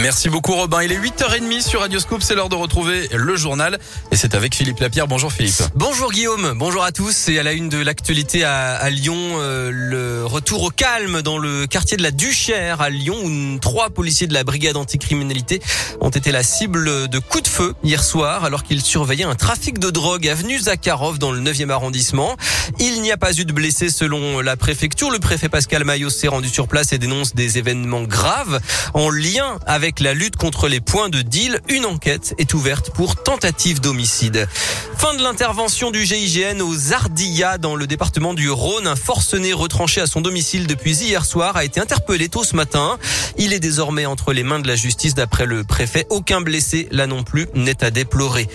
Merci beaucoup Robin. Il est 8h30 sur Radioscope. C'est l'heure de retrouver le journal. Et c'est avec Philippe Lapierre. Bonjour Philippe. Bonjour Guillaume. Bonjour à tous. Et à la une de l'actualité à, Lyon, euh, le retour au calme dans le quartier de la Duchère à Lyon où trois policiers de la brigade anticriminalité ont été la cible de coups de feu hier soir alors qu'ils surveillaient un trafic de drogue avenue Zakharov dans le 9e arrondissement. Il n'y a pas eu de blessés selon la préfecture. Le préfet Pascal Maillot s'est rendu sur place et dénonce des événements graves en lien avec la lutte contre les points de deal. Une enquête est ouverte pour tentative d'homicide. Fin de l'intervention du GIGN aux Ardillas dans le département du Rhône. Un forcené retranché à son domicile depuis hier soir a été interpellé tôt ce matin. Il est désormais entre les mains de la justice d'après le préfet. Aucun blessé là non plus n'est à déplorer.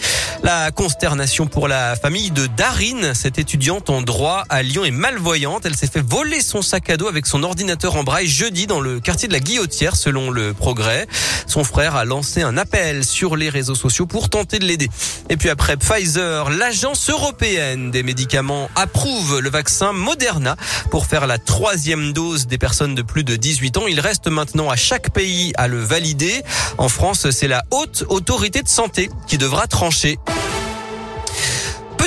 La consternation pour la famille de Darine, cette étudiante en droit à Lyon est malvoyante. Elle s'est fait voler son sac à dos avec son ordinateur en braille jeudi dans le quartier de la Guillotière selon le progrès. Son frère a lancé un appel sur les réseaux sociaux pour tenter de l'aider. Et puis après Pfizer, l'agence européenne des médicaments approuve le vaccin Moderna pour faire la troisième dose des personnes de plus de 18 ans. Il reste maintenant à chaque pays à le valider. En France, c'est la haute autorité de santé qui devra trancher.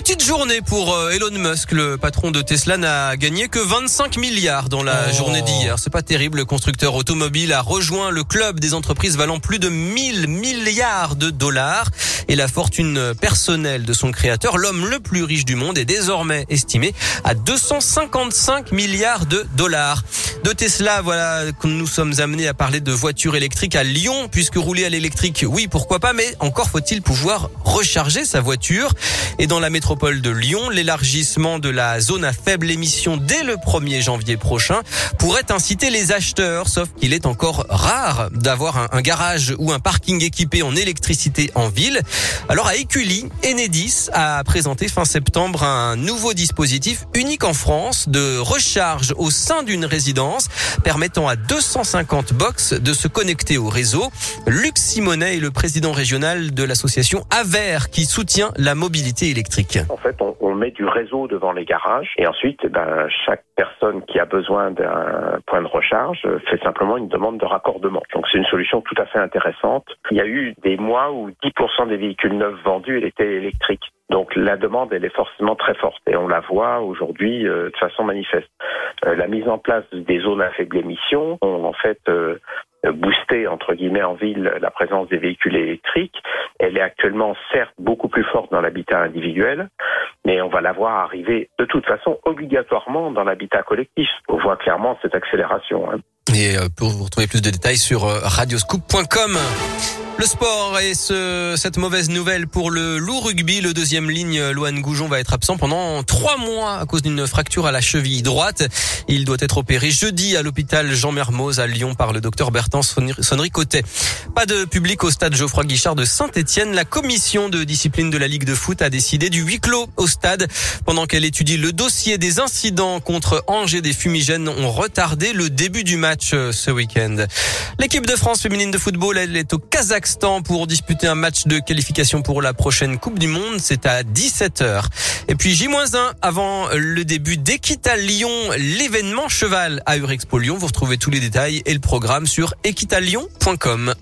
Petite journée pour euh, Elon Musk, le patron de Tesla n'a gagné que 25 milliards dans la Oh. journée d'hier. C'est pas terrible. Le constructeur automobile a rejoint le club des entreprises valant plus de 1000 milliards de dollars et la fortune personnelle de son créateur, l'homme le plus riche du monde, est désormais estimée à 255 milliards de dollars. De Tesla, voilà nous sommes amenés à parler de voitures électriques à Lyon, puisque rouler à l'électrique, oui, pourquoi pas, mais encore faut-il pouvoir recharger sa voiture. Et dans la métropole de Lyon, l'élargissement de la zone à faible émission dès le 1er janvier prochain pourrait inciter les acheteurs, sauf qu'il est encore rare d'avoir un, un garage ou un parking équipé en électricité en ville. Alors à Écully, Enedis a présenté fin septembre un nouveau dispositif unique en France de recharge au sein d'une résidence permettant à 250 box de se connecter au réseau. Luc Simonet est le président régional de l'association Aver qui soutient la mobilité électrique. On met du réseau devant les garages et ensuite, eh ben, chaque personne qui a besoin d'un point de recharge euh, fait simplement une demande de raccordement. Donc c'est une solution tout à fait intéressante. Il y a eu des mois où 10% des véhicules neufs vendus étaient électriques. Donc la demande, elle est forcément très forte et on la voit aujourd'hui euh, de façon manifeste. Euh, la mise en place des zones à faible émission ont en fait booster entre guillemets en ville la présence des véhicules électriques. Elle est actuellement certes beaucoup plus forte dans l'habitat individuel, mais on va la voir arriver de toute façon obligatoirement dans l'habitat collectif. On voit clairement cette accélération. hein. Et euh, pour vous retrouver plus de détails sur euh, radioscoop.com. Le sport et ce, cette mauvaise nouvelle pour le loup rugby. Le deuxième ligne, Loan Goujon, va être absent pendant trois mois à cause d'une fracture à la cheville droite. Il doit être opéré jeudi à l'hôpital Jean Mermoz à Lyon par le docteur Bertrand Sonnery-Cotet. Pas de public au stade Geoffroy Guichard de Saint-Etienne. La commission de discipline de la Ligue de foot a décidé du huis clos au stade pendant qu'elle étudie le dossier des incidents contre Angers. Des fumigènes ont retardé le début du match euh, ce week-end. L'équipe de France féminine de football, elle est au Kazakhstan pour disputer un match de qualification pour la prochaine Coupe du Monde. C'est à 17h. Et puis J-1 avant le début d'Equita Lyon, l'événement cheval à Eurexpo Lyon. Vous retrouvez tous les détails et le programme sur equitalyon.com.